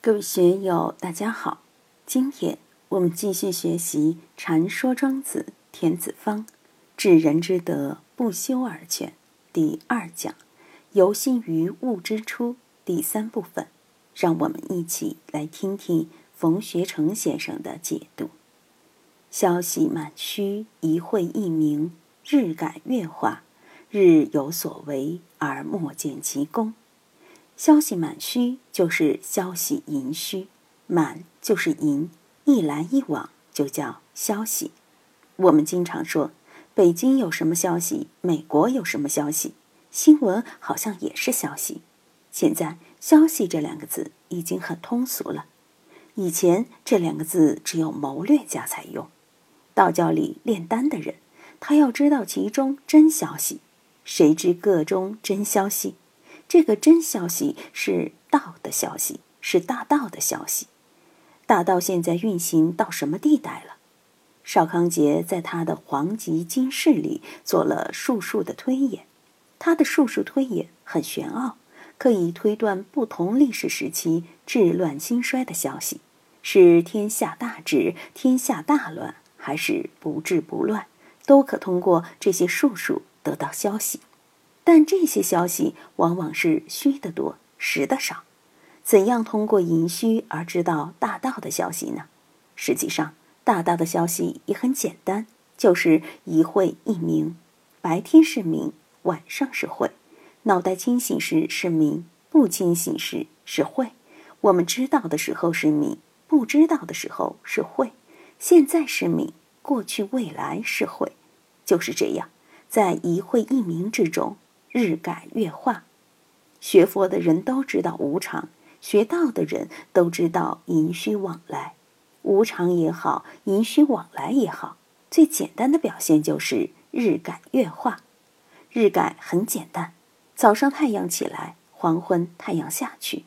各位学友，大家好！今天我们继续学习《禅说庄子·田子方治人之德，不修而全》第二讲“由心于物之初”第三部分。让我们一起来听听冯学成先生的解读：“消息满虚，一会一明，日改月化，日有所为而莫见其功。”消息满虚就是消息盈虚，满就是盈，一来一往就叫消息。我们经常说，北京有什么消息，美国有什么消息，新闻好像也是消息。现在“消息”这两个字已经很通俗了，以前这两个字只有谋略家才用。道教里炼丹的人，他要知道其中真消息，谁知个中真消息？这个真消息是道的消息，是大道的消息。大道现在运行到什么地带了？邵康节在他的《黄极经世》里做了术数的推演，他的术数推演很玄奥，可以推断不同历史时期治乱兴衰的消息，是天下大治、天下大乱，还是不治不乱，都可通过这些术数得到消息。但这些消息往往是虚的多，实的少。怎样通过盈虚而知道大道的消息呢？实际上，大道的消息也很简单，就是一会一明。白天是明，晚上是晦。脑袋清醒时是明，不清醒时是晦。我们知道的时候是明，不知道的时候是晦。现在是明，过去未来是晦，就是这样，在一会一明之中。日改月化，学佛的人都知道无常，学道的人都知道盈虚往来。无常也好，盈虚往来也好，最简单的表现就是日改月化。日改很简单，早上太阳起来，黄昏太阳下去。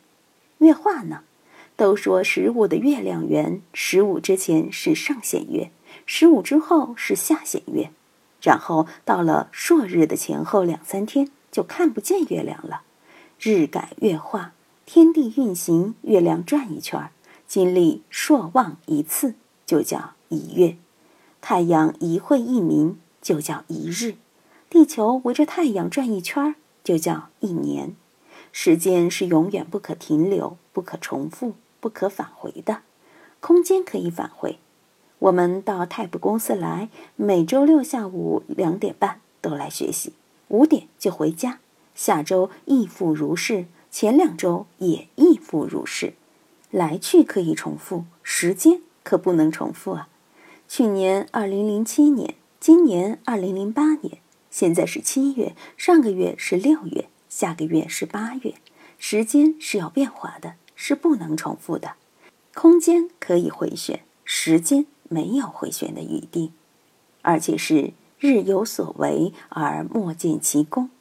月化呢？都说十五的月亮圆，十五之前是上弦月，十五之后是下弦月。然后到了朔日的前后两三天，就看不见月亮了。日改月化，天地运行，月亮转一圈，经历朔望一次，就叫一月；太阳一会一明，就叫一日；地球围着太阳转一圈，就叫一年。时间是永远不可停留、不可重复、不可返回的，空间可以返回。我们到泰普公司来，每周六下午两点半都来学习，五点就回家。下周亦复如是，前两周也亦复如是。来去可以重复，时间可不能重复啊！去年二零零七年，今年二零零八年，现在是七月，上个月是六月，下个月是八月。时间是要变化的，是不能重复的。空间可以回旋，时间。没有回旋的余地，而且是日有所为而莫见其功。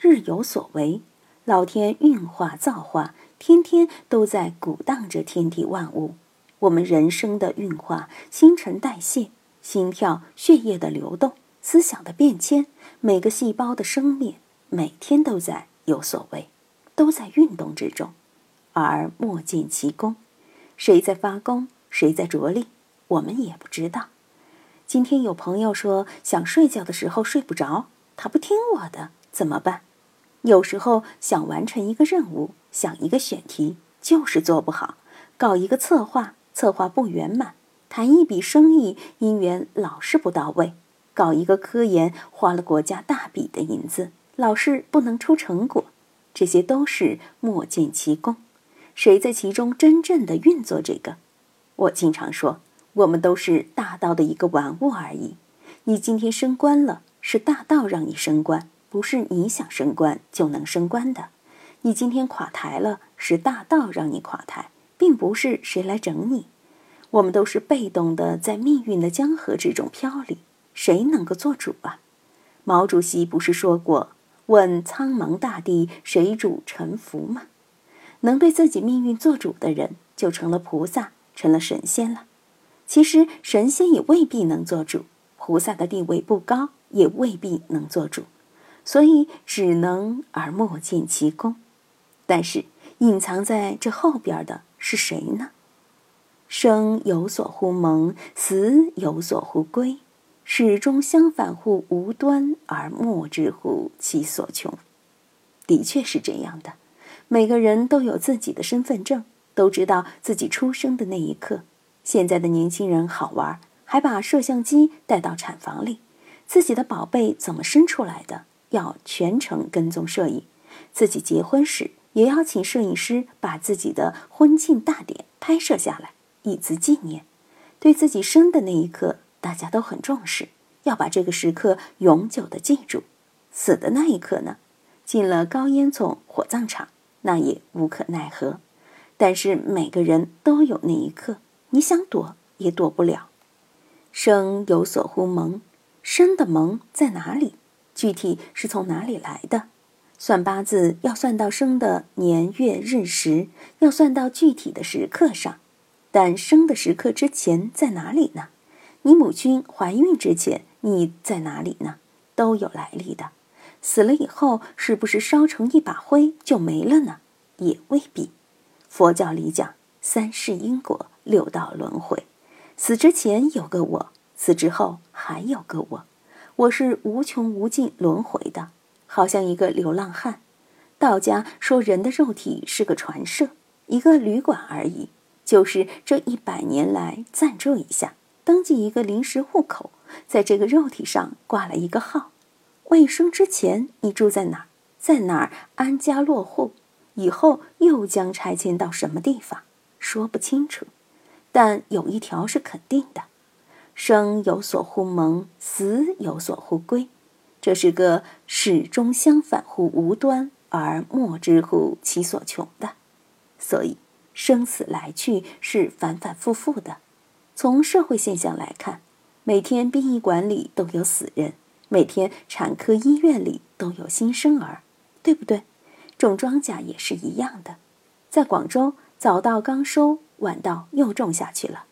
日有所为，老天运化造化，天天都在鼓荡着天地万物。我们人生的运化、新陈代谢、心跳、血液的流动、思想的变迁，每个细胞的生灭，每天都在有所为，都在运动之中，而莫见其功。谁在发功？谁在着力？我们也不知道。今天有朋友说想睡觉的时候睡不着，他不听我的怎么办？有时候想完成一个任务，想一个选题，就是做不好；搞一个策划，策划不圆满；谈一笔生意，姻缘老是不到位；搞一个科研，花了国家大笔的银子，老是不能出成果。这些都是莫见其功。谁在其中真正的运作这个？我经常说。我们都是大道的一个玩物而已。你今天升官了，是大道让你升官，不是你想升官就能升官的。你今天垮台了，是大道让你垮台，并不是谁来整你。我们都是被动的，在命运的江河之中飘离，谁能够做主啊？毛主席不是说过：“问苍茫大地，谁主沉浮”吗？能对自己命运做主的人，就成了菩萨，成了神仙了。其实神仙也未必能做主，菩萨的地位不高，也未必能做主，所以只能而莫见其功。但是隐藏在这后边的是谁呢？生有所乎蒙，死有所乎归，始终相反乎无端，而莫知乎其所穷。的确是这样的，每个人都有自己的身份证，都知道自己出生的那一刻。现在的年轻人好玩，还把摄像机带到产房里，自己的宝贝怎么生出来的，要全程跟踪摄影。自己结婚时，也要请摄影师把自己的婚庆大典拍摄下来。以资纪念，对自己生的那一刻，大家都很重视，要把这个时刻永久的记住。死的那一刻呢，进了高烟囱火葬场，那也无可奈何。但是每个人都有那一刻，你想躲也躲不了。生有所乎蒙，生的蒙在哪里？具体是从哪里来的？算八字要算到生的年月日时，要算到具体的时刻上。但生的时刻之前在哪里呢？你母亲怀孕之前你在哪里呢？都有来历的。死了以后是不是烧成一把灰就没了呢？也未必。佛教里讲三世因果，六道轮回。死之前有个我，死之后还有个我。我是无穷无尽轮回的，好像一个流浪汉。道家说人的肉体是个船社，一个旅馆而已。就是这一百年来暂住一下，登记一个临时户口，在这个肉体上挂了一个号。未生之前你住在哪儿，在哪儿安家落户，以后又将拆迁到什么地方，说不清楚。但有一条是肯定的：生有所乎蒙，死有所乎归。这是个始终相反乎无端，而莫知乎其所穷的。所以。生死来去是反反复复的。从社会现象来看，每天殡仪馆里都有死人，每天产科医院里都有新生儿，对不对？种庄稼也是一样的。在广州，早稻刚收，晚稻又种下去了。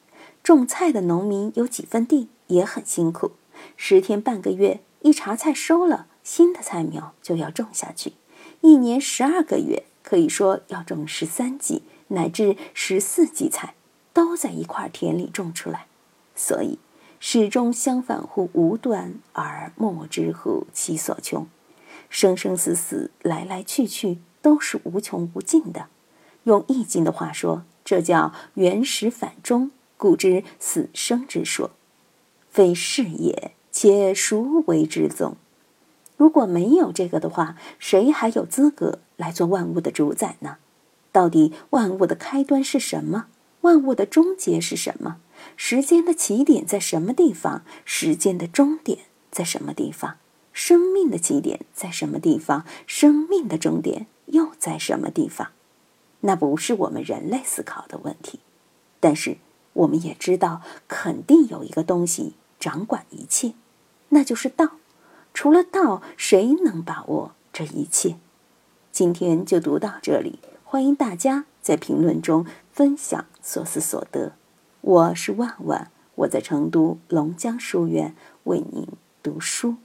种菜的农民有几分地，也很辛苦。十天半个月，一茬菜收了，新的菜苗就要种下去。一年十二个月，可以说要种十三季。乃至十四季菜都在一块田里种出来，所以始终相反乎无端，而莫知乎其所穷。生生死死，来来去去，都是无穷无尽的。用易经的话说，这叫原始反终，故知死生之说。非是也，且孰为之宗？如果没有这个的话，谁还有资格来做万物的主宰呢？到底万物的开端是什么？万物的终结是什么？时间的起点在什么地方？时间的终点在什么地方？生命的起点在什么地方？生命的终点又在什么地方？那不是我们人类思考的问题，但是我们也知道，肯定有一个东西掌管一切，那就是道。除了道，谁能把握这一切？今天就读到这里。欢迎大家在评论中分享所思所得。我是万万，我在成都龙江书院为您读书。